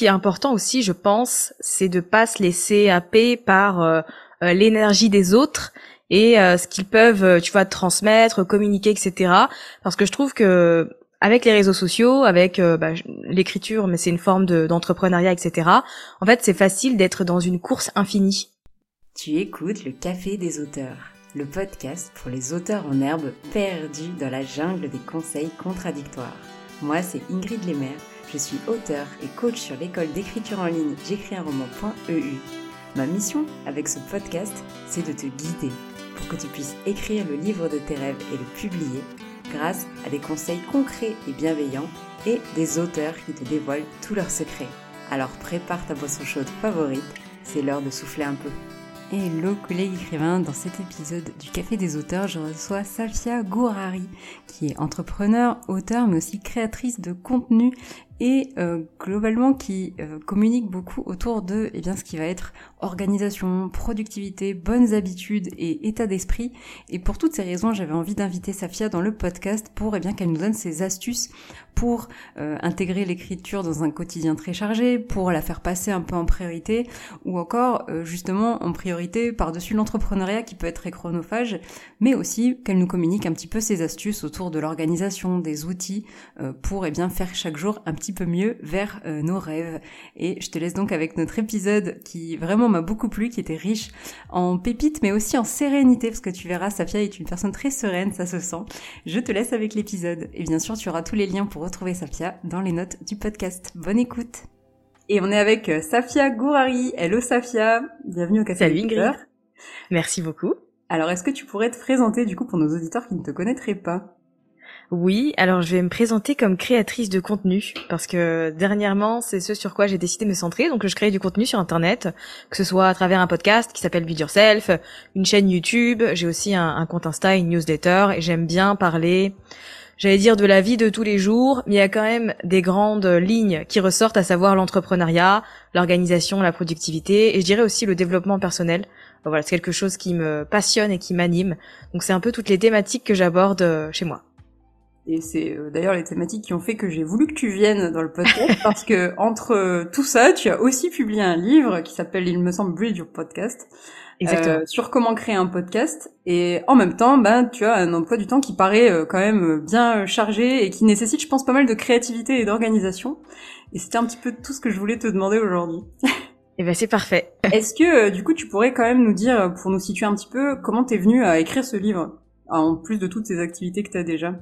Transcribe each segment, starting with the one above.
qui est important aussi, je pense, c'est de pas se laisser happer par euh, euh, l'énergie des autres et ce qu'ils peuvent, tu vois, transmettre, communiquer, etc. Parce que je trouve que avec les réseaux sociaux, avec bah, l'écriture, mais c'est une forme d'entrepreneuriat, etc. En fait, c'est facile d'être dans une course infinie. Tu écoutes le Café des auteurs, le podcast pour les auteurs en herbe perdus dans la jungle des conseils contradictoires. Moi, c'est Ingrid Lemaire je suis auteur et coach sur l'école d'écriture en ligne j'écris un roman.eu. Ma mission avec ce podcast, c'est de te guider pour que tu puisses écrire le livre de tes rêves et le publier grâce à des conseils concrets et bienveillants et des auteurs qui te dévoilent tous leurs secrets. Alors prépare ta boisson chaude favorite, c'est l'heure de souffler un peu. Hello collègues écrivains, dans cet épisode du Café des auteurs, je reçois Safia Gourari, qui est entrepreneur, auteur, mais aussi créatrice de contenu et euh, globalement qui euh, communique beaucoup autour de eh bien ce qui va être organisation, productivité, bonnes habitudes et état d'esprit. Et pour toutes ces raisons, j'avais envie d'inviter Safia dans le podcast pour eh bien qu'elle nous donne ses astuces pour euh, intégrer l'écriture dans un quotidien très chargé, pour la faire passer un peu en priorité, ou encore justement en priorité par-dessus l'entrepreneuriat qui peut être très chronophage, mais aussi qu'elle nous communique un petit peu ses astuces autour de l'organisation, des outils pour eh bien faire chaque jour un petit peu mieux vers euh, nos rêves. Et je te laisse donc avec notre épisode qui vraiment m'a beaucoup plu, qui était riche en pépites mais aussi en sérénité parce que tu verras, Safia est une personne très sereine, ça se sent. Je te laisse avec l'épisode et bien sûr tu auras tous les liens pour retrouver Safia dans les notes du podcast. Bonne écoute et on est avec euh, Safia Gourari. Hello Safia, bienvenue au Café Salut Ingrid. Merci beaucoup. Alors est-ce que tu pourrais te présenter du coup pour nos auditeurs qui ne te connaîtraient pas? Oui, alors je vais me présenter comme créatrice de contenu parce que dernièrement, c'est ce sur quoi j'ai décidé de me centrer. Donc je crée du contenu sur internet, que ce soit à travers un podcast qui s'appelle Build Yourself, une chaîne YouTube, j'ai aussi un, compte Insta, une newsletter et j'aime bien parler j'allais dire de la vie de tous les jours, mais il y a quand même des grandes lignes qui ressortent, à savoir l'entrepreneuriat, l'organisation, la productivité, et je dirais aussi le développement personnel. Voilà, c'est quelque chose qui me passionne et qui m'anime. Donc c'est un peu toutes les thématiques que j'aborde euh, chez moi. Et c'est euh, d'ailleurs les thématiques qui ont fait que j'ai voulu que tu viennes dans le podcast parce que entre euh, tout ça, tu as aussi publié un livre qui s'appelle, il me semble, Build Your Podcast. Exactement. Euh, sur comment créer un podcast et en même temps ben tu as un emploi du temps qui paraît quand même bien chargé et qui nécessite je pense pas mal de créativité et d'organisation et c'était un petit peu tout ce que je voulais te demander aujourd'hui. Et eh ben c'est parfait. Est-ce que du coup tu pourrais quand même nous dire pour nous situer un petit peu comment t'es venu à écrire ce livre en plus de toutes ces activités que tu as déjà?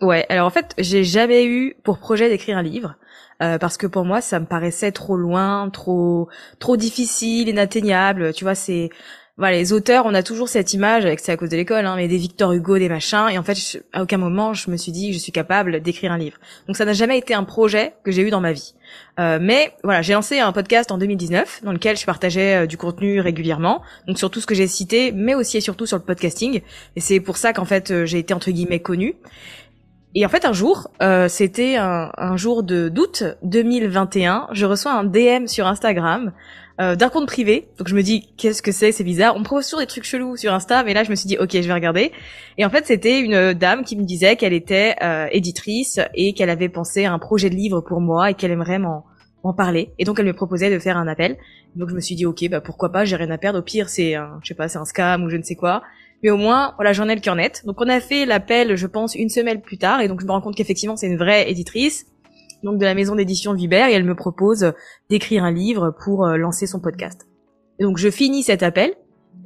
Ouais, alors en fait, j'ai jamais eu pour projet d'écrire un livre euh, parce que pour moi, ça me paraissait trop loin, trop trop difficile, inatteignable. Tu vois, c'est voilà, les auteurs, on a toujours cette image, avec c'est à cause de l'école, hein, mais des Victor Hugo, des machins, et en fait, à aucun moment, je me suis dit que je suis capable d'écrire un livre. Donc ça n'a jamais été un projet que j'ai eu dans ma vie. Euh, mais voilà, j'ai lancé un podcast en 2019, dans lequel je partageais euh, du contenu régulièrement, donc sur tout ce que j'ai cité, mais aussi et surtout sur le podcasting, et c'est pour ça qu'en fait, euh, j'ai été entre guillemets connue. Et en fait, un jour, euh, c'était un, un, jour de d'août 2021, je reçois un DM sur Instagram euh, d'un compte privé. Donc je me dis, qu'est-ce que c'est? C'est bizarre. On me propose toujours des trucs chelous sur Insta, mais là je me suis dit, ok, je vais regarder. Et en fait, c'était une dame qui me disait qu'elle était euh, éditrice et qu'elle avait pensé à un projet de livre pour moi et qu'elle aimerait m'en en parler. Et donc elle me proposait de faire un appel. Donc je me suis dit, ok, bah pourquoi pas, j'ai rien à perdre. Au pire, c'est un, je sais pas, c'est un scam ou je ne sais quoi mais au moins voilà j'en ai le cœur net. Donc on a fait l'appel je pense une semaine plus tard et donc je me rends compte qu'effectivement c'est une vraie éditrice donc de la maison d'édition Viber et elle me propose d'écrire un livre pour euh, lancer son podcast. Donc je finis cet appel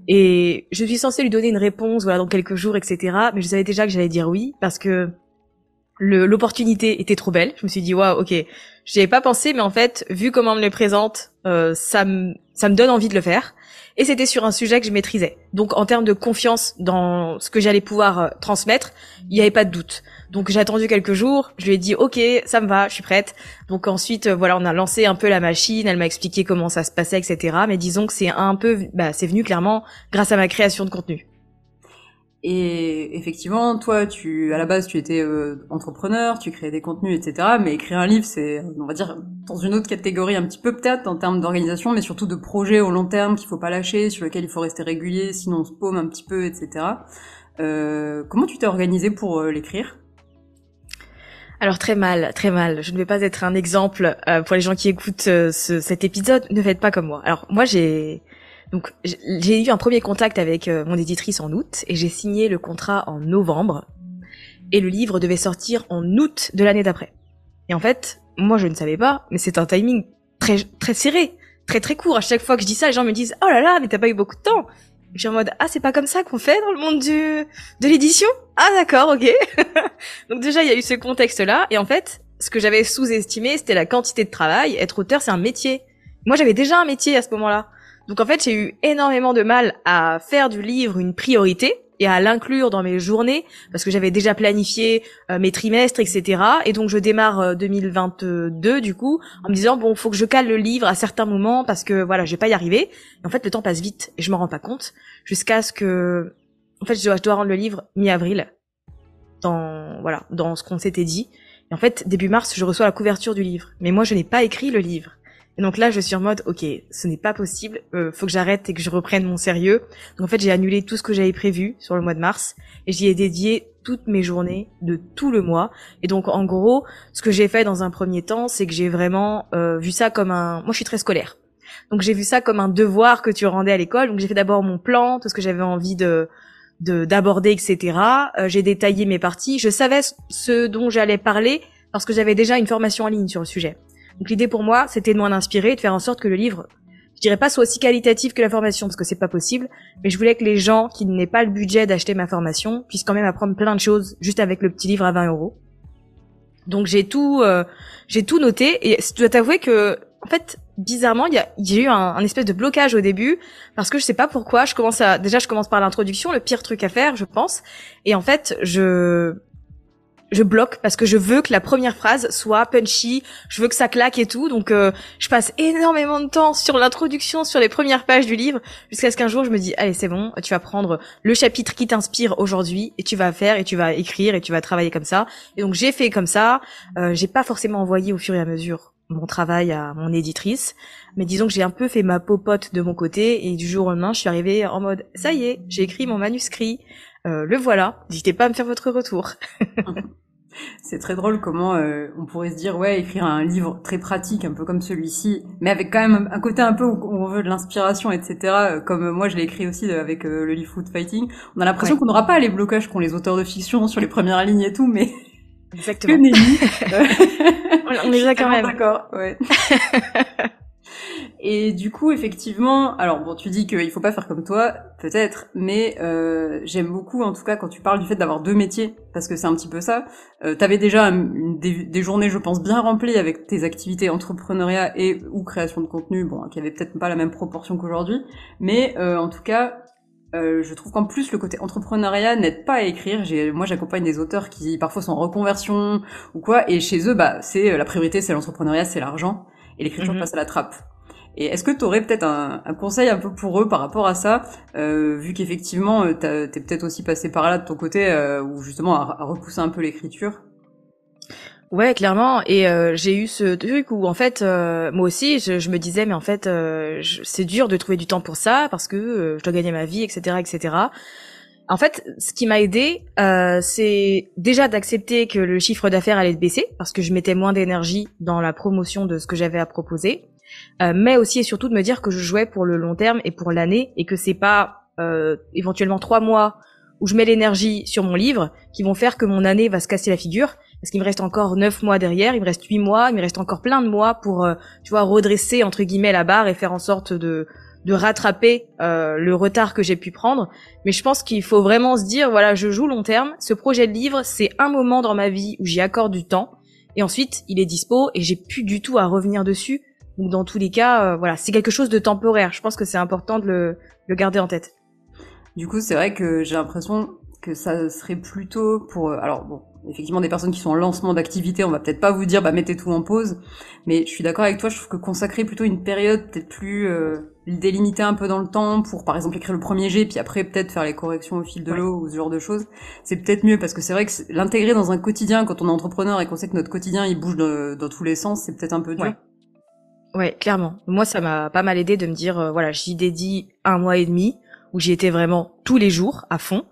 et je suis censée lui donner une réponse voilà dans quelques jours etc. Mais je savais déjà que j'allais dire oui parce que l'opportunité était trop belle. Je me suis dit waouh ok j'y avais pas pensé mais en fait vu comment on me le présente euh, ça me ça me donne envie de le faire et c'était sur un sujet que je maîtrisais. Donc en termes de confiance dans ce que j'allais pouvoir euh, transmettre, il n'y avait pas de doute. Donc j'ai attendu quelques jours, je lui ai dit ok, ça me va, je suis prête. Donc ensuite euh, voilà, on a lancé un peu la machine, elle m'a expliqué comment ça se passait, etc. Mais disons que c'est un peu, bah, c'est venu clairement grâce à ma création de contenu. Et effectivement, toi, tu à la base, tu étais euh, entrepreneur, tu créais des contenus, etc. Mais écrire un livre, c'est, on va dire, dans une autre catégorie un petit peu peut-être en termes d'organisation, mais surtout de projets au long terme qu'il faut pas lâcher, sur lequel il faut rester régulier, sinon on se paume un petit peu, etc. Euh, comment tu t'es organisé pour euh, l'écrire? Alors très mal, très mal. Je ne vais pas être un exemple euh, pour les gens qui écoutent euh, ce, cet épisode. Ne faites pas comme moi. Alors moi j'ai donc j'ai eu un premier contact avec euh, mon éditrice en août et j'ai signé le contrat en novembre et le livre devait sortir en août de l'année d'après. Et en fait, moi je ne savais pas, mais c'est un timing très très serré, très très court. À chaque fois que je dis ça, les gens me disent "Oh là là, mais t'as pas eu beaucoup de temps." je suis en mode "Ah, c'est pas comme ça qu'on fait dans le monde de l'édition? Ah d'accord, OK." Donc déjà, il y a eu ce contexte-là et en fait, ce que j'avais sous-estimé, c'était la quantité de travail. Être auteur, c'est un métier. Moi, j'avais déjà un métier à ce moment-là. Donc en fait, j'ai eu énormément de mal à faire du livre une priorité et à l'inclure dans mes journées parce que j'avais déjà planifié euh, mes trimestres, etc. Et donc je démarre 2022 euh, du coup en me disant bon, faut que je cale le livre à certains moments parce que voilà, je vais pas y arriver. Et en fait, le temps passe vite et je m'en rends pas compte jusqu'à ce que en fait, je dois, je dois rendre le livre mi-avril dans voilà, dans ce qu'on s'était dit. Et en fait, début mars, je reçois la couverture du livre. Mais moi, je n'ai pas écrit le livre. Et donc là, je suis en mode, ok, ce n'est pas possible, euh, faut que j'arrête et que je reprenne mon sérieux. Donc en fait, j'ai annulé tout ce que j'avais prévu sur le mois de mars et j'y ai dédié toutes mes journées de tout le mois. Et donc en gros, ce que j'ai fait dans un premier temps, c'est que j'ai vraiment euh, vu ça comme un... Moi, je suis très scolaire. Donc j'ai vu ça comme un devoir que tu rendais à l'école. Donc j'ai fait d'abord mon plan, tout ce que j'avais envie de d'aborder, etc. Euh, j'ai détaillé mes parties. Je savais ce dont j'allais parler parce que j'avais déjà une formation en ligne sur le sujet. Donc l'idée pour moi, c'était de m'en inspirer, de faire en sorte que le livre, je dirais pas soit aussi qualitatif que la formation parce que c'est pas possible, mais je voulais que les gens qui n'aient pas le budget d'acheter ma formation puissent quand même apprendre plein de choses juste avec le petit livre à 20 euros. Donc j'ai tout, euh, j'ai tout noté et je dois t'avouer que en fait, bizarrement, il y a, y a, eu un, un, espèce de blocage au début parce que je sais pas pourquoi. Je commence à déjà, je commence par l'introduction, le pire truc à faire, je pense. Et en fait, je je bloque parce que je veux que la première phrase soit punchy, je veux que ça claque et tout. Donc euh, je passe énormément de temps sur l'introduction, sur les premières pages du livre, jusqu'à ce qu'un jour je me dis allez c'est bon, tu vas prendre le chapitre qui t'inspire aujourd'hui et tu vas faire et tu vas écrire et tu vas travailler comme ça. Et donc j'ai fait comme ça. Euh, j'ai pas forcément envoyé au fur et à mesure mon travail à mon éditrice, mais disons que j'ai un peu fait ma popote de mon côté et du jour au lendemain je suis arrivée en mode ça y est, j'ai écrit mon manuscrit. Euh, le voilà. N'hésitez pas à me faire votre retour. C'est très drôle comment euh, on pourrait se dire ouais écrire un livre très pratique un peu comme celui-ci, mais avec quand même un côté un peu où on veut de l'inspiration etc. Euh, comme moi je l'ai écrit aussi avec le livre Food Fighting. On a l'impression qu'on n'aura pas les blocages qu'ont les auteurs de fiction sur les premières lignes et tout, mais Exactement. on est là quand même. D'accord. Ouais. Et du coup, effectivement, alors bon, tu dis qu'il faut pas faire comme toi, peut-être, mais euh, j'aime beaucoup, en tout cas, quand tu parles du fait d'avoir deux métiers, parce que c'est un petit peu ça. Euh, T'avais déjà une, des, journées, je pense, bien remplies avec tes activités entrepreneuriat et ou création de contenu, bon, qui avait peut-être pas la même proportion qu'aujourd'hui, mais euh, en tout cas, euh, je trouve qu'en plus le côté entrepreneuriat n'aide pas à écrire. Moi, j'accompagne des auteurs qui parfois sont en reconversion ou quoi, et chez eux, bah, c'est la priorité, c'est l'entrepreneuriat, c'est l'argent, et l'écriture mhm. passe à la trappe. Et est-ce que tu aurais peut-être un, conseil un peu pour eux par rapport à ça, euh, vu qu'effectivement, euh, t'es peut-être aussi passé par là de ton côté, euh, ou justement à, repousser un peu l'écriture? Ouais, clairement. Et euh, j'ai eu ce truc où en fait, moi aussi, je, me disais, mais en fait, c'est dur de trouver du temps pour ça parce que je dois gagner ma vie, etc., etc. En fait, ce qui m'a aidé, c'est déjà d'accepter que le chiffre d'affaires allait baisser parce que je mettais moins d'énergie dans la promotion de ce que j'avais à proposer. Euh, mais aussi et surtout de me dire que je jouais pour le long terme et pour l'année et que c'est pas euh, éventuellement trois mois où je mets l'énergie sur mon livre qui vont faire que mon année va se casser la figure parce qu'il me reste encore neuf mois derrière, il me reste huit mois, il me reste encore plein de mois pour euh, tu vois redresser entre guillemets la barre et faire en sorte de de rattraper le retard que j'ai pu prendre. Mais je pense qu'il faut vraiment se dire voilà, je joue long terme. Ce projet de livre, c'est un moment dans ma vie où j'y accorde du temps et ensuite il est dispo et j'ai plus du tout à revenir dessus donc dans tous les cas, euh, voilà, c'est quelque chose de temporaire. Je pense que c'est important de le, le, garder en tête. Du coup, c'est vrai que j'ai l'impression que ça serait plutôt pour, euh, alors bon, effectivement des personnes qui sont en lancement d'activité, on va peut-être pas vous dire bah mettez tout en pause, mais je suis d'accord avec toi, je trouve que consacrer plutôt une période peut-être plus euh, délimiter un peu dans le temps pour par exemple écrire le premier jet puis après peut-être faire les corrections au fil de l'eau ou ce genre de choses, c'est peut-être mieux parce que c'est vrai que l'intégrer dans un quotidien quand on est entrepreneur et qu'on sait que notre quotidien il bouge dans tous les sens, c'est peut-être un peu dur. Ouais, clairement. Moi, ça m'a pas mal aidé de me dire, euh, voilà, j'y dédie un mois et demi où j'y étais vraiment tous les jours à fond.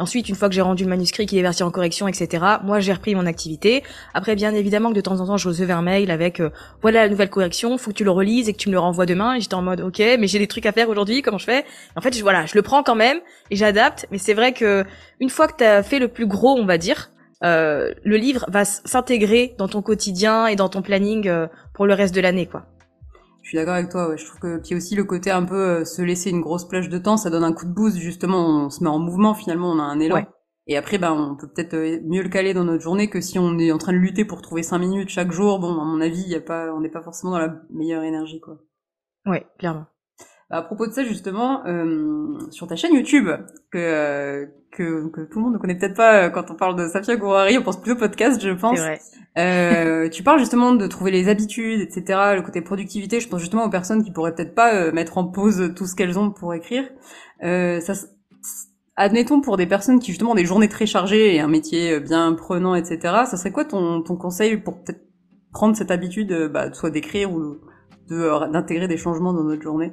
Ensuite, une fois que j'ai rendu le manuscrit, qu'il est versé en correction, etc., moi j'ai repris mon activité. Après, bien évidemment que de temps en temps, je recevais un mail avec euh, voilà la nouvelle correction, faut que tu le relises et que tu me le renvoies demain. Et j'étais en mode ok, mais j'ai des trucs à faire aujourd'hui, comment je fais? En fait, je, voilà, je le prends quand même et j'adapte. Mais c'est vrai que une fois que tu as fait le plus gros, on va dire, euh, le livre va s'intégrer dans ton quotidien et dans ton planning euh, pour le reste de l'année, quoi. Je suis d'accord avec toi. Ouais. Je trouve que a aussi le côté un peu euh, se laisser une grosse plage de temps, ça donne un coup de boost justement. On se met en mouvement finalement, on a un élan. Et après, ben, on peut peut-être euh, mieux le caler dans notre journée que si on est en train de lutter pour trouver cinq minutes chaque jour. Bon, à mon avis, y a pas, on n'est pas forcément dans la meilleure énergie, quoi. Ouais, clairement. À propos de ça, justement, euh, sur ta chaîne YouTube, que, euh, que, que tout le monde ne connaît peut-être pas euh, quand on parle de Safia Gourari, on pense plutôt podcast, je pense. Vrai. Euh, tu parles justement de trouver les habitudes, etc., le côté productivité. Je pense justement aux personnes qui pourraient peut-être pas euh, mettre en pause tout ce qu'elles ont pour écrire. Euh, ça, admettons pour des personnes qui justement ont des journées très chargées et un métier bien prenant, etc. Ça serait quoi ton, ton conseil pour peut-être prendre cette habitude, bah, soit d'écrire ou de d'intégrer des changements dans notre journée?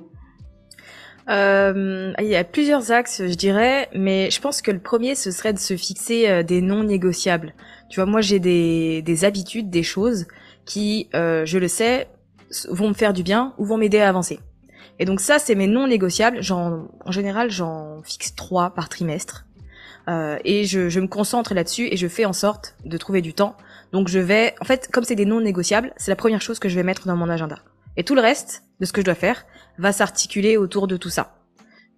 Euh, il y a plusieurs axes, je dirais, mais je pense que le premier, ce serait de se fixer euh, des non négociables. Tu vois, moi, j'ai des, des habitudes, des choses qui, euh, je le sais, vont me faire du bien ou vont m'aider à avancer. Et donc ça, c'est mes non négociables. En, en général, j'en fixe trois par trimestre. Euh, et je, je me concentre là-dessus et je fais en sorte de trouver du temps. Donc je vais, en fait, comme c'est des non négociables, c'est la première chose que je vais mettre dans mon agenda. Et tout le reste de ce que je dois faire va s'articuler autour de tout ça.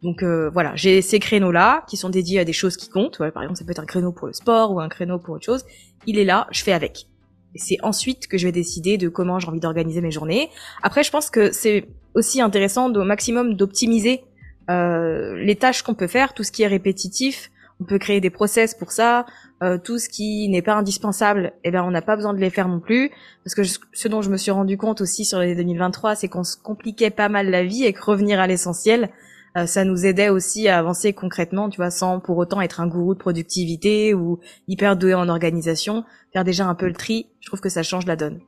Donc euh, voilà, j'ai ces créneaux-là qui sont dédiés à des choses qui comptent. par exemple, ça peut être un créneau pour le sport ou un créneau pour autre chose. Il est là, je fais avec. Et c'est ensuite que je vais décider de comment j'ai envie d'organiser mes journées. Après, je pense que c'est aussi intéressant au maximum d'optimiser euh, les tâches qu'on peut faire, tout ce qui est répétitif. On peut créer des process pour ça. Euh, tout ce qui n'est pas indispensable, eh ben on n'a pas besoin de les faire non plus. Parce que ce dont je me suis rendu compte aussi sur l'année 2023, c'est qu'on se compliquait pas mal la vie et que revenir à l'essentiel, euh, ça nous aidait aussi à avancer concrètement, tu vois, sans pour autant être un gourou de productivité ou hyper doué en organisation. Faire déjà un peu le tri, je trouve que ça change la donne.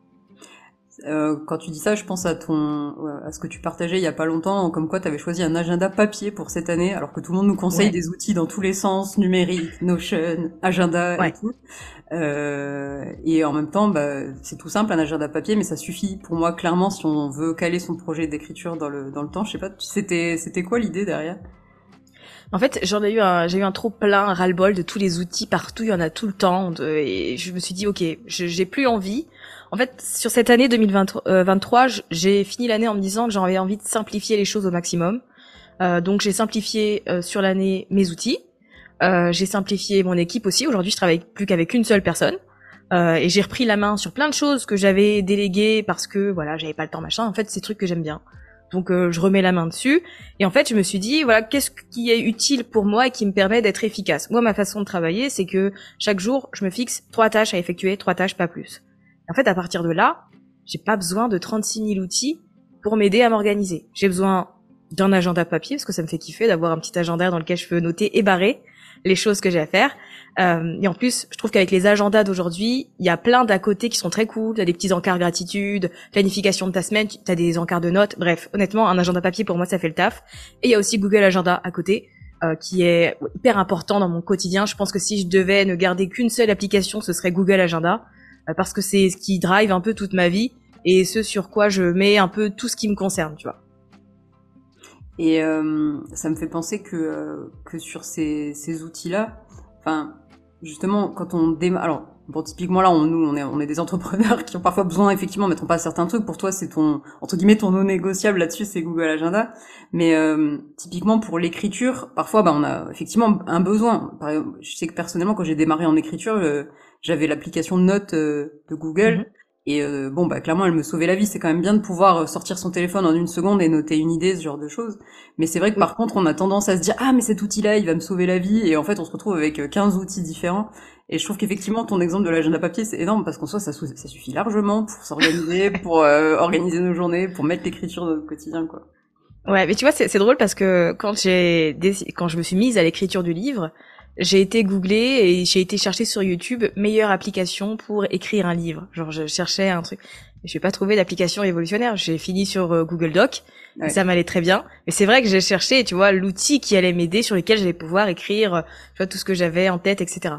Euh, quand tu dis ça, je pense à ton, à ce que tu partageais il y a pas longtemps, comme quoi tu avais choisi un agenda papier pour cette année, alors que tout le monde nous conseille des outils dans tous les sens, numérique, Notion, agenda et tout. Euh, et en même temps, bah, c'est tout simple, un agenda papier, mais ça suffit pour moi clairement si on veut caler son projet d'écriture dans le dans le temps. Je sais pas, c'était c'était quoi l'idée derrière? En fait, j'en ai eu un, j'ai eu un trop plein ras-le-bol de tous les outils partout, il y en a tout le temps, et je me suis dit, ok, j'ai plus envie. En fait, sur cette année 2023, euh, j'ai fini l'année en me disant que j'avais envie de simplifier les choses au maximum. Euh, donc j'ai simplifié euh, sur l'année mes outils. Euh, j'ai simplifié mon équipe aussi. Aujourd'hui, je travaille plus qu'avec une seule personne. et j'ai repris la main sur plein de choses que j'avais déléguées parce que voilà, j'avais pas le temps machin. En fait, c'est trucs que j'aime bien. Donc je remets la main dessus. Et en fait, je me suis dit voilà, qu'est-ce qui est utile pour moi et qui me permet d'être efficace? Moi, ma façon de travailler, c'est que chaque jour, je me fixe trois tâches à effectuer, trois tâches pas plus. En fait, à partir de là, j'ai pas besoin de 36 000 outils pour m'aider à m'organiser. J'ai besoin d'un agenda papier parce que ça me fait kiffer d'avoir un petit agenda dans lequel je peux noter et barrer les choses que j'ai à faire. Euh, et en plus, je trouve qu'avec les agendas d'aujourd'hui, il y a plein d'à côté qui sont très cool. T'as des petits encarts gratitude, planification de ta semaine, t'as des encarts de notes. Bref, honnêtement, un agenda papier pour moi, ça fait le taf. Et il y a aussi Google Agenda à côté. Euh, qui est hyper important dans mon quotidien. Je pense que si je devais ne garder qu'une seule application, ce serait Google Agenda. Euh, parce que c'est ce qui drive un peu toute ma vie et ce sur quoi je mets un peu tout ce qui me concerne, tu vois. Et euh, ça me fait penser que euh, que sur ces, ces outils-là, enfin justement quand on démarre, alors bon typiquement là on, nous on est on est des entrepreneurs qui ont parfois besoin effectivement mettre place certains trucs. Pour toi c'est ton entre guillemets ton non négociable là-dessus c'est Google Agenda, mais euh, typiquement pour l'écriture parfois bah on a effectivement un besoin. Par exemple, je sais que personnellement quand j'ai démarré en écriture euh, j'avais l'application Note euh, de Google. Mhm. Et euh, bon, bah clairement, elle me sauvait la vie. C'est quand même bien de pouvoir euh, sortir son téléphone en une seconde et noter une idée, ce genre de choses. Mais c'est vrai que par contre, on a tendance à se dire ah mais cet outil-là, il va me sauver la vie. Et en fait, on se retrouve avec 15 outils différents. Et je trouve qu'effectivement, ton exemple de l'agenda papier, c'est énorme parce qu'en soi, ça, ça suffit largement pour s'organiser, pour organiser nos journées, pour mettre l'écriture dans notre quotidien, quoi. Ouais, mais tu vois, c'est drôle parce que quand j'ai quand je me suis mise à l'écriture du livre, j'ai été googler et j'ai été chercher sur YouTube meilleure application pour écrire un livre. Genre je cherchais un truc Je n'ai pas trouvé d'application révolutionnaire. J'ai fini sur euh, Google Doc, et ça m'allait très bien. Mais c'est vrai que j'ai cherché, tu vois, l'outil qui allait m'aider, sur lequel j'allais pouvoir écrire, euh, tu vois, tout ce que j'avais en tête, etc.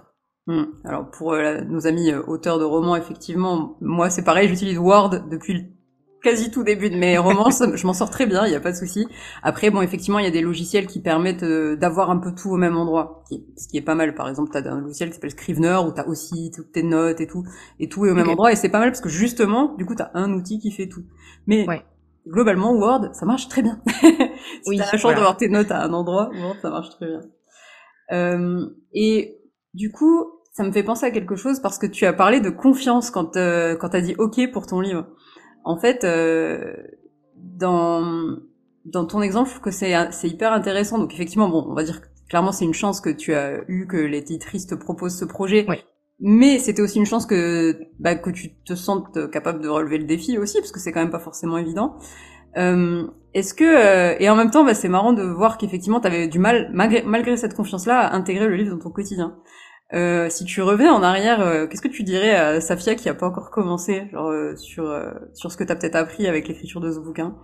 Hmm. Alors pour euh, nos amis auteurs de romans, effectivement, moi c'est pareil, j'utilise Word depuis quasi tout début de mes romans, je m'en sors très bien, il n'y a pas de souci. Après, bon, effectivement, il y a des logiciels qui permettent euh, d'avoir un peu tout au même endroit, ce qui est pas mal. Par exemple, tu as un logiciel qui s'appelle Scrivener, où tu as aussi toutes tes notes et tout, et tout est au même endroit, et c'est pas mal parce que justement, du coup, tu as un outil qui fait tout. Mais globalement, Word, ça marche très bien. si oui, t'as la chance d'avoir tes notes à un endroit, Word, ça marche très bien. Euh, et du coup, ça me fait penser à quelque chose parce que tu as parlé de confiance quand euh, quand t'as dit OK pour ton livre en fait, euh, dans dans ton exemple, je trouve que c'est hyper intéressant. Donc effectivement, bon, on va dire que clairement c'est une chance que tu as eu que les titrices te proposent ce projet. Oui. Mais c'était aussi une chance que bah, que tu te sentes capable de relever le défi aussi, parce que c'est quand même pas forcément évident. Euh, Est-ce que euh, et en même temps, bah, c'est marrant de voir qu'effectivement, tu avais du mal malgré, malgré cette confiance-là à intégrer le livre dans ton quotidien. Euh, si tu reviens en arrière, euh, qu'est-ce que tu dirais à Safia qui a pas encore commencé genre, euh, sur, euh, sur ce que tu as peut-être appris avec l'écriture de ce bouquin?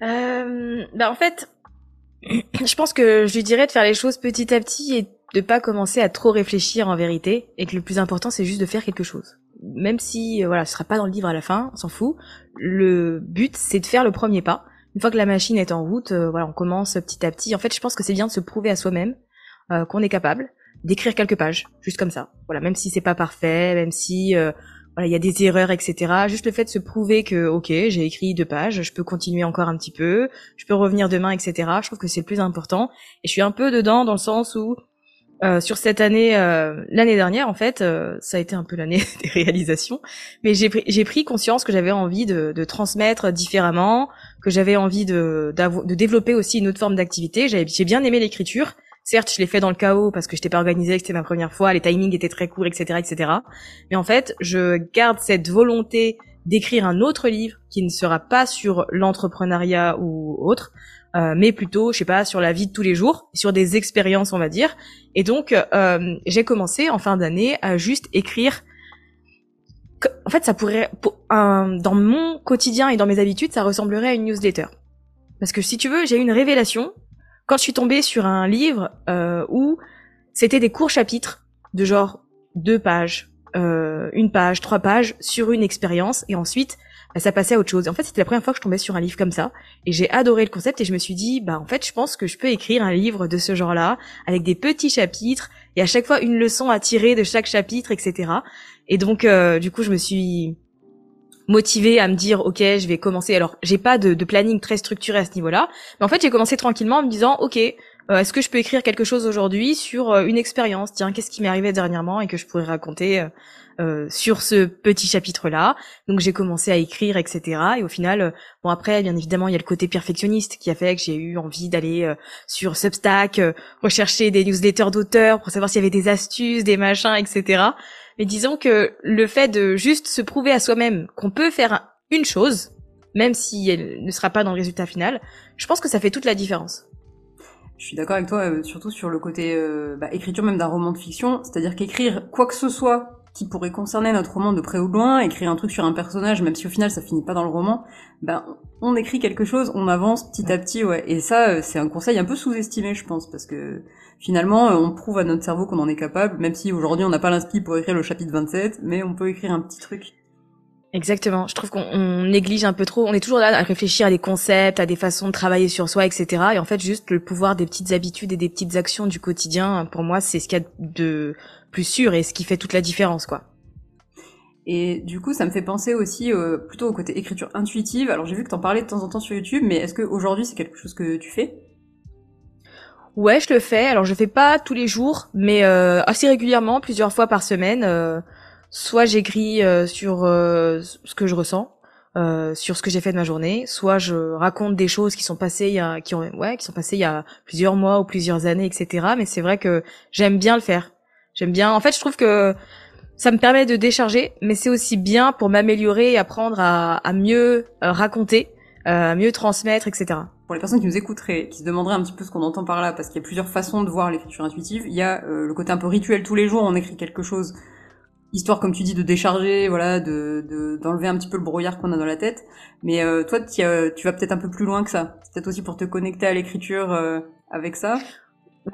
Bah En fait, je pense que je lui dirais de faire les choses petit à petit et de pas commencer à trop réfléchir en vérité et que le plus important c'est juste de faire quelque chose. Même si voilà, ce sera pas dans le livre à la fin, on s'en fout. Le but c'est de faire le premier pas. Une fois que la machine est en route, voilà, on commence petit à petit. En fait, je pense que c'est bien de se prouver à soi-même qu'on est capable d'écrire quelques pages, juste comme ça. Voilà, même si c'est pas parfait, même si euh, voilà, il y a des erreurs, etc. Juste le fait de se prouver que ok, j'ai écrit deux pages, je peux continuer encore un petit peu, je peux revenir demain, etc. Je trouve que c'est le plus important. Et je suis un peu dedans dans le sens où euh, sur cette année, euh, l'année dernière en fait, ça a été un peu l'année des réalisations, mais j'ai pris, pris conscience que j'avais envie de, de, transmettre différemment, que j'avais envie de, de développer aussi une autre forme d'activité. J'ai bien aimé l'écriture, Certes, je l'ai fait dans le chaos parce que je n'étais pas organisée, que c'était ma première fois, les timings étaient très courts, etc., etc. Mais en fait, je garde cette volonté d'écrire un autre livre qui ne sera pas sur l'entrepreneuriat ou autre, euh, mais plutôt, je sais pas, sur la vie de tous les jours, sur des expériences, on va dire. Et donc, euh, j'ai commencé en fin d'année à juste écrire. En fait, ça pourrait, dans mon quotidien et dans mes habitudes, ça ressemblerait à une newsletter. Parce que si tu veux, j'ai eu une révélation quand je suis tombée sur un livre euh, où c'était des courts chapitres de genre deux pages, euh, une page, trois pages sur une expérience et ensuite bah, ça passait à autre chose. En fait, c'était la première fois que je tombais sur un livre comme ça et j'ai adoré le concept et je me suis dit bah en fait, je pense que je peux écrire un livre de ce genre-là avec des petits chapitres et à chaque fois une leçon à tirer de chaque chapitre, etc. Et donc euh, du coup, je me suis motivée à me dire ok je vais commencer. Alors j'ai pas de, de, planning très structuré à ce niveau-là mais en fait j'ai commencé tranquillement en me disant ok euh, est-ce que je peux écrire quelque chose aujourd'hui sur euh, une expérience? Tiens qu'est-ce qui m'est arrivé dernièrement et que je pourrais raconter euh, euh sur ce petit chapitre là donc j'ai commencé à écrire etc et au final bon après bien évidemment il y a le côté perfectionniste qui a fait que j'ai eu envie d'aller sur Substack rechercher des newsletters d'auteurs pour savoir s'il y avait des astuces des machins etc mais disons que le fait de juste se prouver à soi-même qu'on peut faire une chose, même si elle ne sera pas dans le résultat final, je pense que ça fait toute la différence. Je suis d'accord avec toi, euh, surtout sur le côté euh, bah, écriture même d'un roman de fiction, c'est-à-dire qu'écrire quoi que ce soit qui pourrait concerner notre roman de près ou de loin, écrire un truc sur un personnage, même si au final ça finit pas dans le roman, ben on écrit quelque chose, on avance petit à petit, ouais. Et ça, euh, c'est un conseil un peu sous-estimé, je pense, parce que finalement, euh, on prouve à notre cerveau qu'on en est capable, même si aujourd'hui on n'a pas l'inspi pour écrire le chapitre 27, mais on peut écrire un petit truc. Exactement. Je trouve qu'on néglige un peu trop. On est toujours là à réfléchir à des concepts, à des façons de travailler sur soi, etc. Et en fait, juste le pouvoir des petites habitudes et des petites actions du quotidien, pour moi, c'est ce qu'il y a de plus sûr et ce qui fait toute la différence, quoi. Et du coup, ça me fait penser aussi euh, plutôt au côté écriture intuitive. Alors, j'ai vu que t'en parlais de temps en temps sur YouTube, mais est-ce que aujourd'hui c'est quelque chose que tu fais? Ouais, je le fais. Alors je fais pas tous les jours, mais euh, assez régulièrement, plusieurs fois par semaine. Euh, soit j'écris euh, sur ce que je ressens, sur ce que j'ai fait de ma journée, soit je raconte des choses qui sont passées il y a, qui ont, ouais, qui sont passées il y a plusieurs mois ou plusieurs années, etc. Mais c'est vrai que j'aime bien le faire. J'aime bien. En fait, je trouve que ça me permet de décharger, mais c'est aussi bien pour m'améliorer et apprendre à, mieux raconter, à mieux transmettre, etc pour les personnes qui nous écouteraient, qui se demanderaient un petit peu ce qu'on entend par là, parce qu'il y a plusieurs façons de voir l'écriture intuitive. Il y a euh, le côté un peu rituel tous les jours, on écrit quelque chose histoire, comme tu dis, de décharger, voilà, de d'enlever un petit peu le brouillard qu'on a dans la tête. Mais euh, toi, tu vas peut-être un peu plus loin que ça. C'est peut-être aussi pour te connecter à l'écriture euh, avec ça.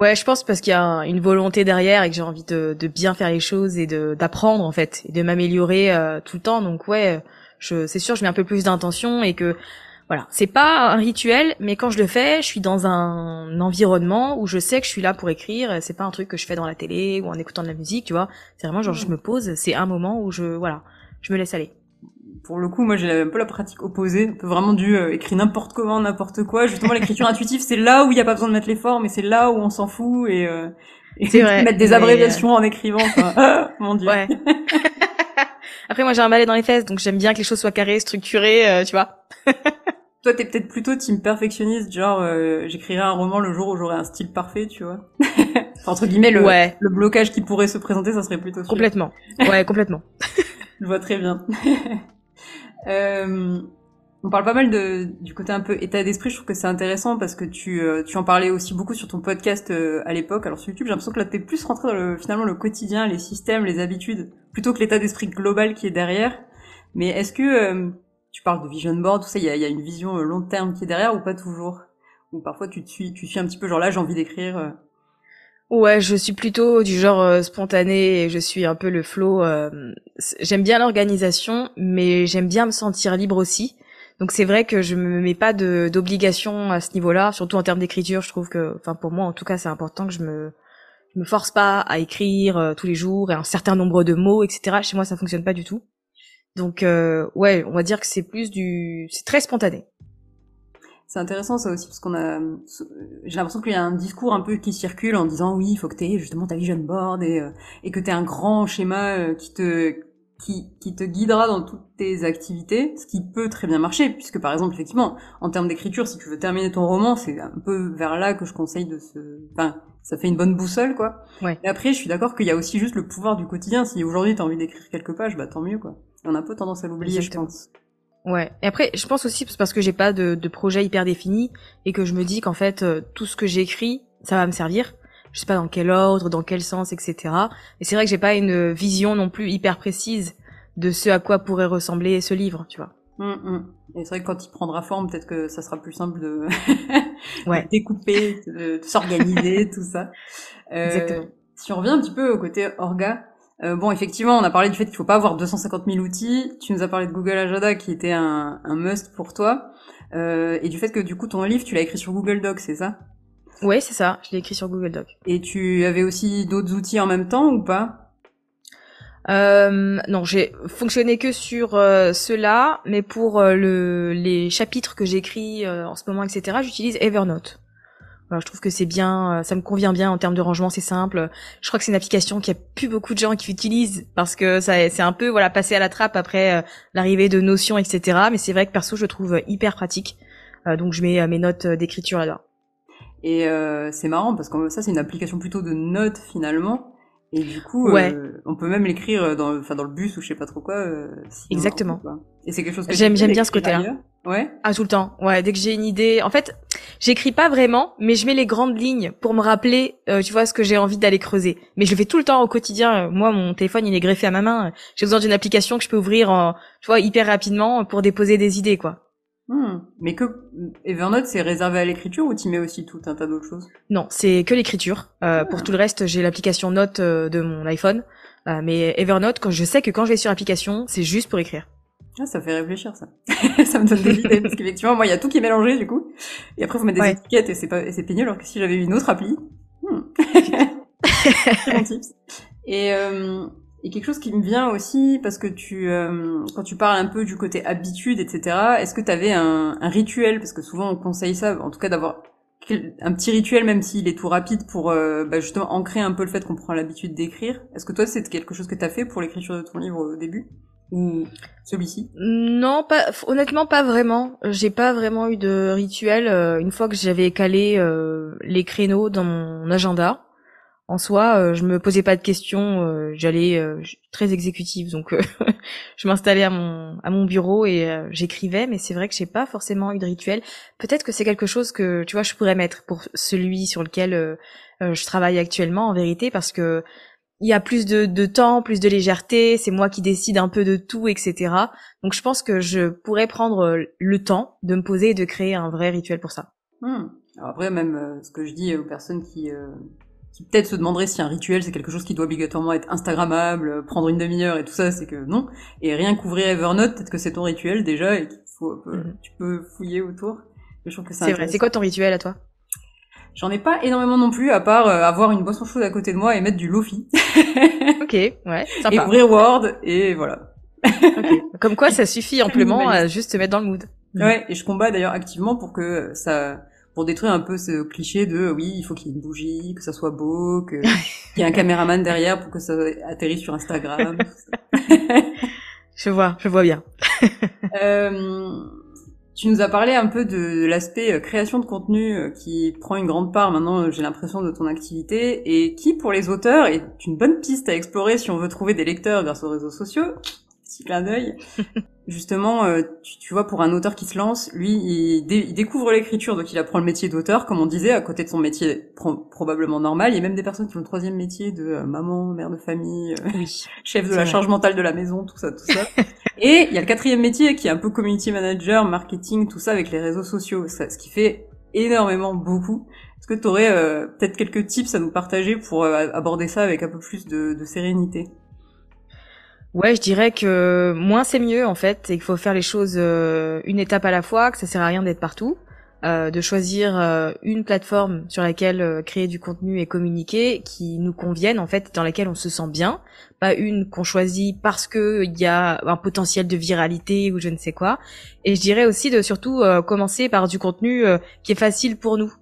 Ouais, je pense parce qu'il y a une volonté derrière et que j'ai envie de, de, bien faire les choses et de d'apprendre en fait et de m'améliorer euh, tout le temps. Donc ouais, je c'est sûr, je mets un peu plus d'intention et que voilà, c'est pas un rituel, mais quand je le fais, je suis dans un environnement où je sais que je suis là pour écrire. C'est pas un truc que je fais dans la télé ou en écoutant de la musique, tu vois. C'est vraiment genre je me pose, c'est un moment où je voilà, je me laisse aller. Pour le coup, moi j'ai un peu la pratique opposée, un peu vraiment du euh, écrire n'importe comment, n'importe quoi. Justement, l'écriture intuitive, c'est là où il y a pas besoin de mettre l'effort, mais c'est là où on s'en fout et, euh, et vrai, mettre des abréviations en écrivant. Quoi. mon dieu. Ouais. Après, moi j'ai un balai dans les fesses, donc j'aime bien que les choses soient carrées, structurées, euh, tu vois. Toi, t'es peut-être plutôt team perfectionniste, genre euh, j'écrirai un roman le jour où j'aurai un style parfait, tu vois. entre guillemets, le, le blocage qui pourrait se présenter, ça serait plutôt. Complètement. Ouais, complètement. Je vois très bien. Euh, on parle pas mal de, du côté un peu état d'esprit. Je trouve que c'est intéressant parce que tu, euh, tu en parlais aussi beaucoup sur ton podcast euh, à l'époque. Alors sur YouTube, j'ai l'impression que là t'es plus rentré dans le, finalement le quotidien, les systèmes, les habitudes, plutôt que l'état d'esprit global qui est derrière. Mais est-ce que tu parles de vision board, tout ça, il y a, y a, une vision long terme qui est derrière ou pas toujours? Ou parfois tu te suis, tu suis un petit peu genre là, j'ai envie d'écrire. Euh. Ouais, je suis plutôt du genre euh, spontané je suis un peu le flow. Euh, j'aime bien l'organisation, mais j'aime bien me sentir libre aussi. Donc c'est vrai que je me mets pas d'obligation à ce niveau-là, surtout en termes d'écriture. Je trouve que, enfin pour moi en tout cas, c'est important que je me je me force pas à écrire tous les jours et un certain nombre de mots, etc. Chez moi, ça fonctionne pas du tout. Donc euh, ouais, on va dire que c'est plus du, c'est très spontané. C'est intéressant ça aussi parce qu'on a, j'ai l'impression qu'il y a un discours un peu qui circule en disant oui, il faut que tu aies justement ta vision board et euh, et que tu un grand schéma euh, qui te qui, qui te guidera dans toutes tes activités, ce qui peut très bien marcher, puisque par exemple, effectivement, en termes d'écriture, si tu veux terminer ton roman, c'est un peu vers là que je conseille de se... Enfin, ça fait une bonne boussole, quoi. Ouais. Et après, je suis d'accord qu'il y a aussi juste le pouvoir du quotidien. Si aujourd'hui, t'as envie d'écrire quelques pages, bah tant mieux, quoi. On a un peu tendance à l'oublier, je pense. Ouais. Et après, je pense aussi parce que j'ai pas de, de, projet hyper défini et que je me dis qu'en fait, euh, tout ce que j'écris, ça va me servir. Je sais pas dans quel ordre, dans quel sens, etc. Et c'est vrai que j'ai pas une vision non plus hyper précise de ce à quoi pourrait ressembler ce livre, tu vois. Hum, hum. Et c'est vrai que quand il prendra forme, peut-être que ça sera plus simple de, ouais. découper, de, s'organiser, tout ça. Euh, Exactement. Si on revient un petit peu au côté orga, euh, bon, effectivement, on a parlé du fait qu'il faut pas avoir 250 000 outils. Tu nous as parlé de Google Agenda qui était un, un must pour toi, euh, et du fait que du coup ton livre tu l'as écrit sur Google Docs, c'est ça? Oui, c'est ça. Je l'ai écrit sur Google Docs. Et tu avais aussi d'autres outils en même temps ou pas? Euh, non, j'ai fonctionné que sur euh, cela, mais pour euh, le, les chapitres que j'écris euh, en ce moment, etc., j'utilise Evernote. Voilà, je trouve que c'est bien, ça me convient bien en termes de rangement, c'est simple. Je crois que c'est une application qui a plus beaucoup de gens qui utilisent parce que ça, c'est un peu voilà passé à la trappe après l'arrivée de Notion, etc. Mais c'est vrai que perso, je le trouve hyper pratique. donc je mets mes notes d'écriture là-dedans. Et c'est marrant parce que ça, c'est une application plutôt de notes finalement. Et du coup, euh, on peut même l'écrire dans, enfin dans le bus ou je sais pas trop quoi. Euh, Exactement. Et c'est quelque chose que j'aime, j'aime bien ce côté-là. Ouais. Ah tout le temps. Ouais. Dès que j'ai une idée, en fait, j'écris pas vraiment, mais je mets les grandes lignes pour me rappeler, euh, tu vois, ce que j'ai envie d'aller creuser. Mais je le fais tout le temps au quotidien. Moi, mon téléphone, il est greffé à ma main. J'ai besoin d'une application que je peux ouvrir, en, tu vois, hyper rapidement pour déposer des idées, quoi. Hmm. Mais que Evernote, c'est réservé à l'écriture ou tu mets aussi tout un tas d'autres choses? Non, c'est que l'écriture. Euh, Pour ah. tout le reste, j'ai l'application Note euh, de mon iPhone. Euh, mais Evernote, quand je sais que quand je vais sur l'application, c'est juste pour écrire. Ah, ça fait réfléchir ça. ça me donne des idées parce qu'effectivement, moi, il y a tout qui est mélangé du coup. Et après, faut mettre des étiquettes et c'est pas, c'est pénible. Alors que si j'avais une autre appli, hmm. bon tips. Et euh, et quelque chose qui me vient aussi, parce que tu, euh, quand tu parles un peu du côté habitude, etc., est-ce que tu avais un, un, rituel? Parce que souvent on conseille ça, en tout cas d'avoir un petit rituel, même s'il est tout rapide, pour euh, bah, justement ancrer un peu le fait qu'on prend l'habitude d'écrire. Est-ce que toi, c'est quelque chose que tu as fait pour l'écriture de ton livre au début? Ou celui-ci? Non, pas honnêtement pas vraiment. J'ai pas vraiment eu de rituel. Euh, une fois que j'avais calé les créneaux dans mon agenda, en soi, euh, je me posais pas de questions, euh, j'allais euh, très exécutive, donc je m'installais à mon à mon bureau et j'écrivais, mais c'est vrai que j'ai pas forcément eu de rituel. Peut-être que c'est quelque chose que tu vois je pourrais mettre pour celui sur lequel je travaille actuellement en vérité, parce que il y a plus de, de temps, plus de légèreté, c'est moi qui décide un peu de tout, etc. Donc je pense que je pourrais prendre le temps de me poser et de créer un vrai rituel pour ça. Hmm. Alors après, même euh, ce que je dis aux personnes qui, euh, qui peut-être se demanderaient si un rituel c'est quelque chose qui doit obligatoirement être Instagrammable, euh, prendre une demi-heure et tout ça, c'est que non. Et rien qu'ouvrir Evernote, peut-être que c'est ton rituel déjà et qu'il faut, mhm. tu peux fouiller autour. je trouve que c'est vrai. C'est quoi ton rituel à toi? J'en ai pas énormément non plus, à part avoir une boisson chaude à côté de moi et mettre du lofi. ok, ouais, sympa. Et ouvrir Word, et voilà. Comme quoi, ça suffit amplement à juste se mettre dans le mood. Ouais, et je combats d'ailleurs activement pour que ça, pour détruire un peu ce cliché de oui, il faut qu'il y ait une bougie, que ça soit beau, que qu'il y ait un caméraman derrière pour que ça atterrisse sur Instagram. je vois, je vois bien. euh, tu nous as parlé un peu de, l'aspect euh, création de contenu euh, qui prend une grande part maintenant, j'ai l'impression, de ton activité et qui, pour les auteurs, est une bonne piste à explorer si on veut trouver des lecteurs grâce aux réseaux sociaux. Petit clin d'œil. Justement, euh, tu, vois, pour un auteur qui se lance, lui, il, découvre l'écriture, donc il apprend le métier d'auteur, comme on disait, à côté de son métier probablement normal. Il y a même des personnes qui ont le troisième métier de euh, maman, mère de famille, euh, chef de la charge mentale de la maison, tout ça, tout ça. Et il y a le quatrième métier qui est un peu community manager, marketing, tout ça avec les réseaux sociaux, ce qui fait énormément beaucoup. Est-ce que tu aurais peut-être quelques tips à nous partager pour aborder ça avec un peu plus de, de sérénité? Ouais, je dirais que moins c'est mieux en fait, et qu'il faut faire les choses euh, une étape à la fois, que ça sert à rien d'être partout, euh, de choisir euh, une plateforme sur laquelle créer du contenu et communiquer qui nous convienne en fait, dans laquelle on se sent bien, pas une qu'on choisit parce que il y a un potentiel de viralité ou je ne sais quoi. Et je dirais aussi de surtout commencer par du contenu qui est facile pour nous.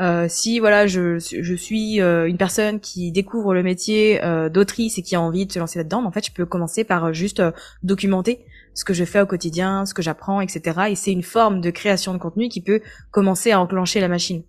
Euh, si voilà, je, je suis euh, une personne qui découvre le métier euh, d'autrice et qui a envie de se lancer là-dedans, en fait, je peux commencer par juste documenter ce que je fais au quotidien, ce que j'apprends, etc. Et c'est une forme de création de contenu qui peut commencer à enclencher la machine.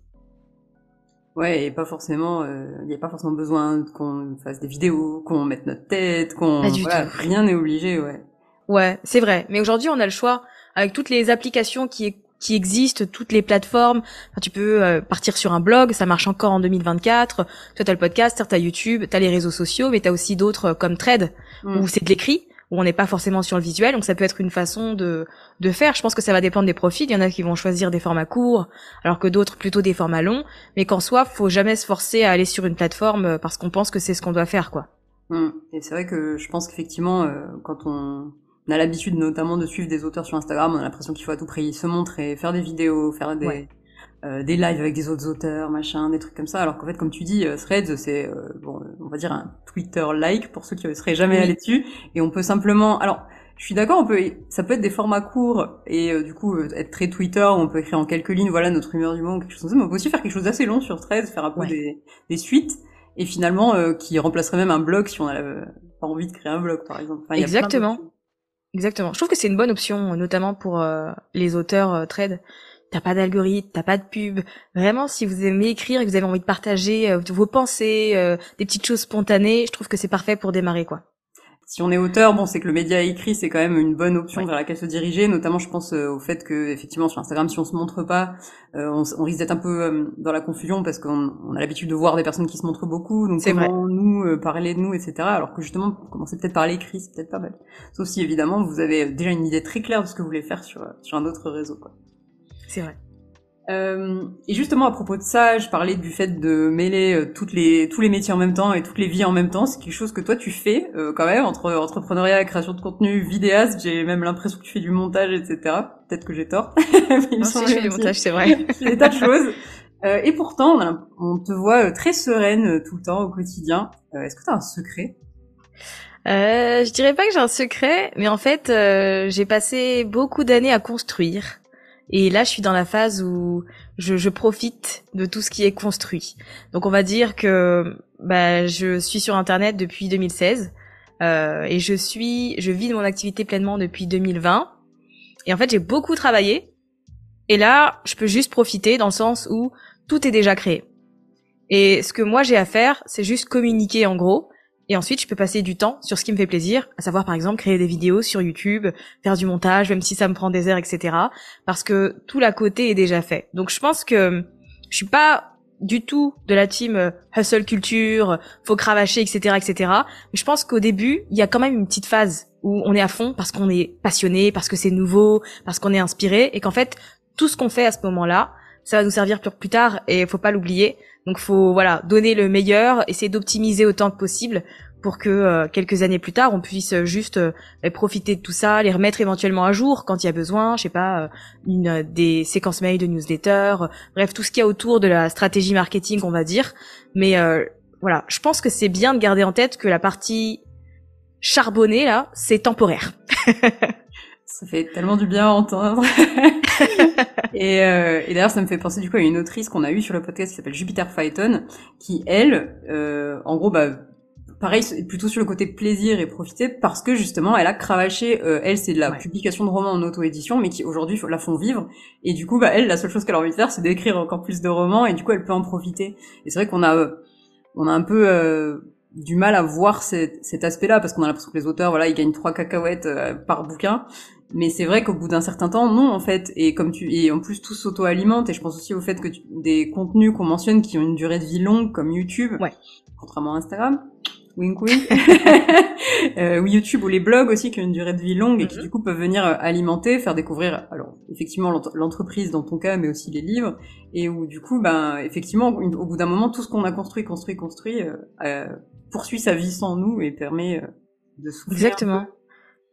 Ouais, et pas forcément, il n'y a pas forcément besoin qu'on fasse des vidéos, qu'on mette notre tête, qu'on voilà, rien n'est obligé, ouais. Ouais, c'est vrai. Mais aujourd'hui, on a le choix avec toutes les applications qui qui existent, toutes les plateformes. Enfin, tu peux euh, partir sur un blog, ça marche encore en 2024. Toi, t'as le podcast, t'as YouTube, t'as les réseaux sociaux, mais t'as aussi d'autres euh, comme Trade, mm. où c'est de l'écrit, où on n'est pas forcément sur le visuel. Donc ça peut être une façon de, de faire. Je pense que ça va dépendre des profils. Il y en a qui vont choisir des formats courts, alors que d'autres plutôt des formats longs. Mais qu'en soi, faut jamais se forcer à aller sur une plateforme euh, parce qu'on pense que c'est ce qu'on doit faire, quoi. Mm. Et c'est vrai que je pense qu'effectivement, quand on on a l'habitude notamment de suivre des auteurs sur Instagram, on a l'impression qu'il faut à tout prix se montrer, faire des vidéos, faire des, euh, des lives avec des autres auteurs, machin, des trucs comme ça. Alors qu'en fait, comme tu dis, euh, Threads, c'est, euh, bon, on va dire un Twitter-like pour ceux qui ne seraient jamais allés dessus. Et on peut simplement... Alors, je suis d'accord, on peut, ça peut être des formats courts et du coup être très Twitter, on peut écrire en quelques lignes, voilà notre humeur du moment, quelque chose comme ça. Mais on peut aussi faire quelque chose d'assez long sur Threads, faire un peu des, des suites et finalement qui remplacerait même un blog si on a pas envie de créer un blog, par exemple. Exactement. Exactement. Je trouve que c'est une bonne option, notamment pour euh, les auteurs euh, trade. T'as pas d'algorithme, t'as pas de pub. Vraiment, si vous aimez écrire et que vous avez envie de partager euh, vos pensées, euh, des petites choses spontanées, je trouve que c'est parfait pour démarrer, quoi si on est auteur, bon, c'est que le média écrit, c'est quand même une bonne option vers laquelle se diriger. Notamment, je pense euh, au fait que, effectivement, sur Instagram, si on se montre pas, euh, on, on, risque d'être un peu euh, dans la confusion parce qu'on on a l'habitude de voir des personnes qui se montrent beaucoup. Donc, comment nous parler de nous, etc. Alors que justement, commencer peut-être par l'écrit, c'est peut-être pas mal. Sauf si, évidemment, vous avez déjà une idée très claire de ce que vous voulez faire sur sur un autre réseau, quoi. C'est vrai. Euh, et justement à propos de ça, je parlais du fait de mêler euh, toutes les tous les métiers en même temps et toutes les vies en même temps. C'est quelque chose que toi tu fais euh, quand même entre entrepreneuriat, création de contenu, vidéaste. J'ai même l'impression que tu fais du montage, etc. Peut-être que j'ai tort. Mais non, si je fais du montage, c'est vrai. fais des tas de choses. et pourtant, on, te voit très sereine tout le temps au quotidien. Est-ce que tu as un secret? Euh, je dirais pas que j'ai un secret, mais en fait, j'ai passé beaucoup d'années à construire. Et là, je suis dans la phase où je, je, profite de tout ce qui est construit. Donc, on va dire que bah, je suis sur Internet depuis 2016 euh, et je suis, je vis de mon activité pleinement depuis 2020. Et en fait, j'ai beaucoup travaillé. Et là, je peux juste profiter dans le sens où tout est déjà créé. Et ce que moi j'ai à faire, c'est juste communiquer en gros et ensuite, je peux passer du temps sur ce qui me fait plaisir, à savoir par exemple créer des vidéos sur YouTube, faire du montage, même si ça me prend des heures, etc. Parce que tout l'à côté est déjà fait. Donc je pense que je suis pas du tout de la team euh, hustle culture, faut cravacher, etc., etc. Mais je pense qu'au début, il y a quand même une petite phase où on est à fond parce qu'on est passionné, parce que c'est nouveau, parce qu'on est inspiré, et qu'en fait, tout ce qu'on fait à ce moment-là, ça va nous servir plus tard, et faut pas l'oublier. Donc faut voilà donner le meilleur, essayer d'optimiser autant que possible pour que euh, quelques années plus tard, on puisse juste euh, profiter de tout ça, les remettre éventuellement à jour quand il y a besoin, je sais pas, euh, une, des séquences mail de newsletter, bref, tout ce qu'il y a autour de la stratégie marketing, on va dire. Mais voilà, je pense que c'est bien de garder en tête que la partie charbonnée, là, c'est temporaire. ça fait tellement du bien à entendre. et, et d'ailleurs, ça me fait penser du coup à une autrice qu'on a eue sur le podcast qui s'appelle Jupiter Phaeton, qui elle, en gros, bah pareil, plutôt sur le côté plaisir et profiter parce que justement, elle a cravaché. Euh, elle, c'est de la publication de romans en auto-édition, mais qui aujourd'hui la font vivre. Et du coup, bah elle, la seule chose qu'elle a envie de faire, c'est d'écrire encore plus de romans. Et du coup, elle peut en profiter. Et c'est vrai qu'on a, euh, on a un peu euh, du mal à voir cet, aspect-là parce qu'on a l'impression que les auteurs, voilà, ils gagnent trois cacahuètes par bouquin. Mais c'est vrai qu'au bout d'un certain temps, non, en fait. Et comme tu, et en plus, tout s'auto-alimente. Et je pense aussi au fait que des contenus qu'on mentionne qui ont une durée de vie longue, comme YouTube, contrairement à Instagram, wink wink, euh, ou YouTube ou les blogs aussi qui ont une durée de vie longue et qui mhm. du coup peuvent venir euh, alimenter, faire découvrir, alors effectivement l'entreprise dans ton cas, mais aussi les livres, et où du coup, ben effectivement, au bout d'un moment, tout ce qu'on a construit, construit, construit, euh, euh, poursuit sa vie sans nous et permet euh, de souffler. Exactement.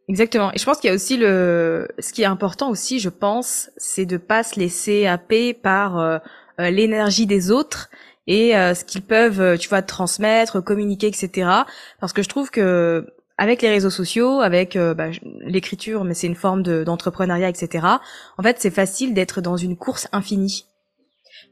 Exactement. Et je pense qu'il y a aussi le, ce qui est important aussi, je pense, c'est de pas se laisser happer par l'énergie des autres et euh, ce qu'ils peuvent, euh, tu vois, transmettre, communiquer, etc. Parce que je trouve que avec les réseaux sociaux, avec euh, bah, l'écriture, mais c'est une forme d'entrepreneuriat, etc. En fait, c'est facile d'être dans une course infinie.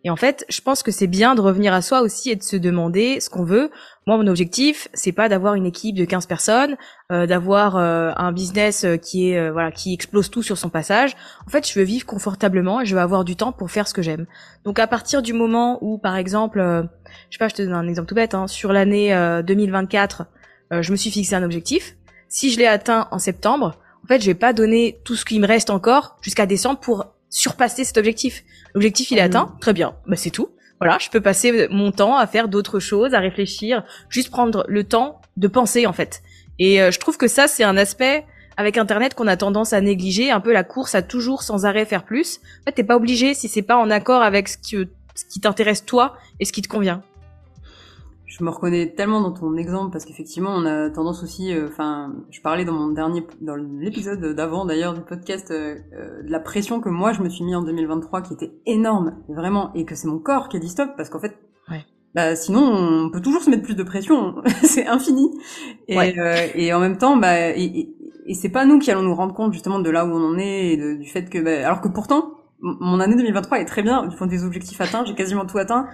Et en fait, je pense que c'est bien de revenir à soi aussi et de se demander ce qu'on veut. Moi, mon objectif, c'est pas d'avoir une équipe de 15 personnes, euh, d'avoir euh, un business euh, qui est voilà, qui explose tout sur son passage. En fait, je veux vivre confortablement et je veux avoir du temps pour faire ce que j'aime. Donc à partir du moment où par exemple, je sais pas, je te donne un exemple tout bête hein, sur l'année 2024, je me suis fixé un objectif. Si je l'ai atteint en septembre, en fait, je vais pas donner tout ce qui me reste encore jusqu'à décembre pour surpasser cet objectif. L'objectif il est mmh. atteint, très bien, bah c'est tout. Voilà, je peux passer mon temps à faire d'autres choses, à réfléchir, juste prendre le temps de penser en fait. Et euh, je trouve que ça c'est un aspect avec internet qu'on a tendance à négliger, un peu la course à toujours sans arrêt faire plus. En fait, t'es pas obligé si c'est pas en accord avec ce qui, ce qui t'intéresse toi et ce qui te convient je me reconnais tellement dans ton exemple parce qu'effectivement on a tendance aussi euh, enfin je parlais dans mon dernier dans l'épisode d'avant d'ailleurs du podcast euh, euh, de la pression que moi je me suis mis en 2023 qui était énorme vraiment et que c'est mon corps qui a dit stop parce qu'en fait bah sinon on peut toujours se mettre plus de pression c'est infini. Et, et en même temps bah et, et, c'est pas nous qui allons nous rendre compte justement de là où on en est et du fait que bah, alors que pourtant mon année 2023 est très bien du point des objectifs atteints j'ai quasiment tout atteint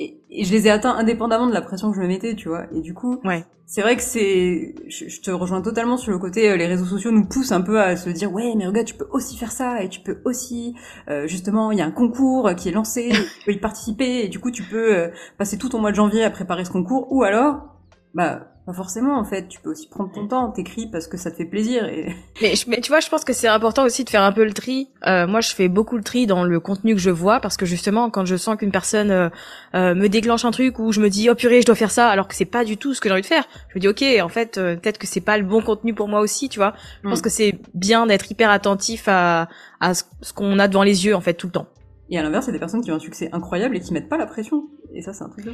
et, je les ai atteints indépendamment de la pression que je me mettais, tu vois. Et du coup, ouais. c'est vrai que c'est, je, te rejoins totalement sur le côté, euh, les réseaux sociaux nous poussent un peu à se dire, ouais, mais regarde, tu peux aussi faire ça, et tu peux aussi, euh, justement, il y a un concours qui est lancé, tu peux y participer, et du coup, tu peux euh, passer tout ton mois de janvier à préparer ce concours, ou alors, bah, pas forcément, en fait. Tu peux aussi prendre ton temps, t'écris parce que ça te fait plaisir. Et... Mais, mais tu vois, je pense que c'est important aussi de faire un peu le tri. Euh, moi, je fais beaucoup le tri dans le contenu que je vois parce que justement, quand je sens qu'une personne euh, euh, me déclenche un truc ou je me dis oh purée, je dois faire ça, alors que c'est pas du tout ce que j'ai envie de faire, je me dis ok, en fait, euh, peut-être que c'est pas le bon contenu pour moi aussi, tu vois. Je pense mm. que c'est bien d'être hyper attentif à, à ce qu'on a devant les yeux en fait tout le temps. Et à l'inverse, il y a des personnes qui ont un succès incroyable et qui mettent pas la pression. Et ça, c'est un truc de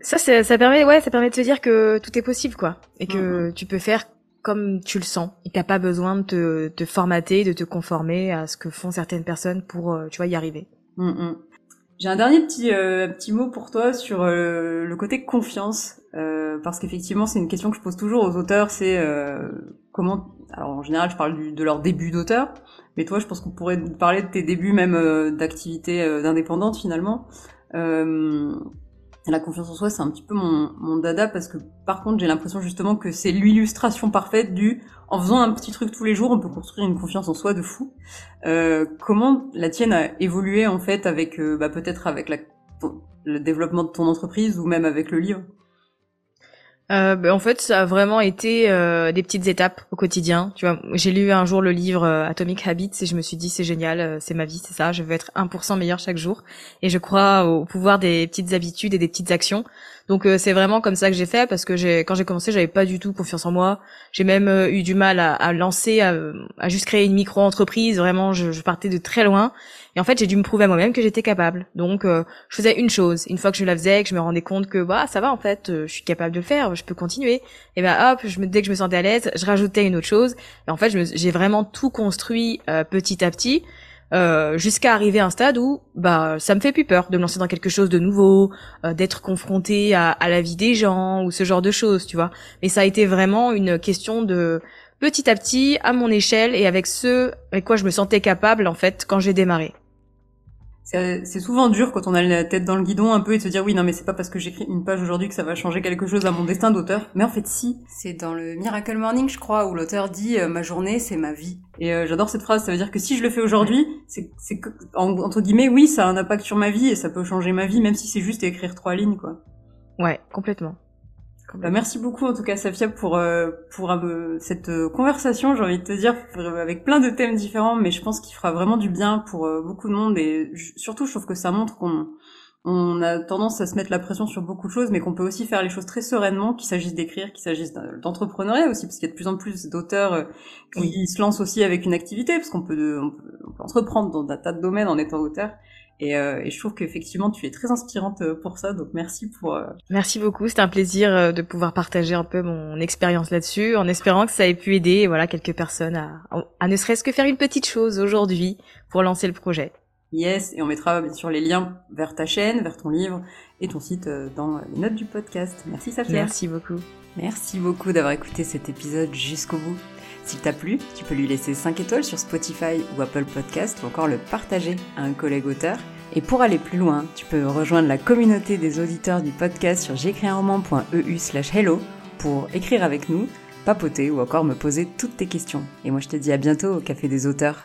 ça, ça permet, ouais, ça permet de se dire que tout est possible, quoi. Et que mm-hmm. tu peux faire comme tu le sens. Et t'as pas besoin de te, te, formater, de te conformer à ce que font certaines personnes pour, euh, tu vois, y arriver. Mm-hmm. J'ai un dernier petit, euh, petit mot pour toi sur euh, le côté confiance. parce qu'effectivement, c'est une question que je pose toujours aux auteurs, c'est comment... Alors en général, je parle de leur début d'auteur, mais toi, je pense qu'on pourrait parler de tes débuts même d'activité d'indépendante finalement. Euh, la confiance en soi, c'est un petit peu mon, dada parce que par contre, j'ai l'impression justement que c'est l'illustration parfaite du en faisant un petit truc tous les jours, on peut construire une confiance en soi de fou. Euh, comment la tienne a évolué en fait avec euh, bah, peut-être avec le développement de ton entreprise ou même avec le livre? Euh, ben, en fait, ça a vraiment été euh, des petites étapes au quotidien. Tu vois, j'ai lu un jour le livre euh, Atomic Habits et je me suis dit c'est génial, euh, c'est ma vie, c'est ça. Je veux être 1% meilleur chaque jour et je crois au pouvoir des petites habitudes et des petites actions. Donc c'est vraiment comme ça que j'ai fait parce que j'ai quand j'ai commencé, j'avais pas du tout confiance en moi. J'ai même eu du mal à, à lancer, à, à, juste créer une micro entreprise. Vraiment, je, je partais de très loin et en fait, j'ai dû me prouver à moi-même que j'étais capable. Donc, euh, je faisais une chose. Une fois que je la faisais, que je me rendais compte que bah ça va en fait, euh, je suis capable de le faire, je peux continuer. Et ben hop, je me dès que je me sentais à l'aise, je rajoutais une autre chose. Et en fait, j'ai vraiment tout construit euh, petit à petit. jusqu'à arriver à un stade où bah ça me fait plus peur de me lancer dans quelque chose de nouveau, d'être confronté à, à, la vie des gens ou ce genre de choses, tu vois. Mais ça a été vraiment une question de petit à petit, à mon échelle et avec ce avec quoi je me sentais capable en fait quand j'ai démarré c'est souvent dur quand on a la tête dans le guidon un peu et de se dire oui non mais c'est pas parce que j'écris une page aujourd'hui que ça va changer quelque chose à mon destin d'auteur. Mais en fait si. C'est dans le Miracle Morning je crois où l'auteur dit euh, ma journée c'est ma vie. Et euh, j'adore cette phrase. Ça veut dire que si je le fais aujourd'hui c'est c'est entre guillemets oui ça a un impact sur ma vie et ça peut changer ma vie même si c'est juste écrire trois lignes quoi. Ouais complètement bah, merci beaucoup en tout cas Safia pour euh, pour euh, cette euh, conversation, j'ai envie de te dire avec plein de thèmes différents, mais je pense qu'il fera vraiment du bien pour beaucoup de monde. Et surtout je trouve que ça montre qu'on on a tendance à se mettre la pression sur beaucoup de choses, mais qu'on peut aussi faire les choses très sereinement, qu'il s'agisse d'écrire, qu'il s'agisse d'entrepreneuriat aussi, parce qu'il y a de plus en plus d'auteurs qui se lancent aussi avec une activité, parce qu'on peut, on peut, on peut entreprendre dans un tas de domaines en étant auteur. Et, euh, et, je trouve qu'effectivement, tu es très inspirante euh, pour ça. Donc merci pour. Euh, merci beaucoup. C'était un plaisir de pouvoir partager un peu mon expérience là-dessus, en espérant que ça ait pu aider, voilà, quelques personnes à, à ne serait-ce que faire une petite chose aujourd'hui pour lancer le projet. Yes, et on mettra bien sûr les liens vers ta chaîne, vers ton livre et ton site dans les notes du podcast. Merci Safia. Merci beaucoup. Merci beaucoup d'avoir écouté cet épisode jusqu'au bout. S'il t'a plu, tu peux lui laisser 5 étoiles sur Spotify ou Apple Podcast ou encore le partager à un collègue auteur. Et pour aller plus loin, tu peux rejoindre la communauté des auditeurs du podcast sur j'écrisunroman.eu slash hello pour écrire avec nous, papoter ou encore me poser toutes tes questions. Et moi je te dis à bientôt au Café des auteurs.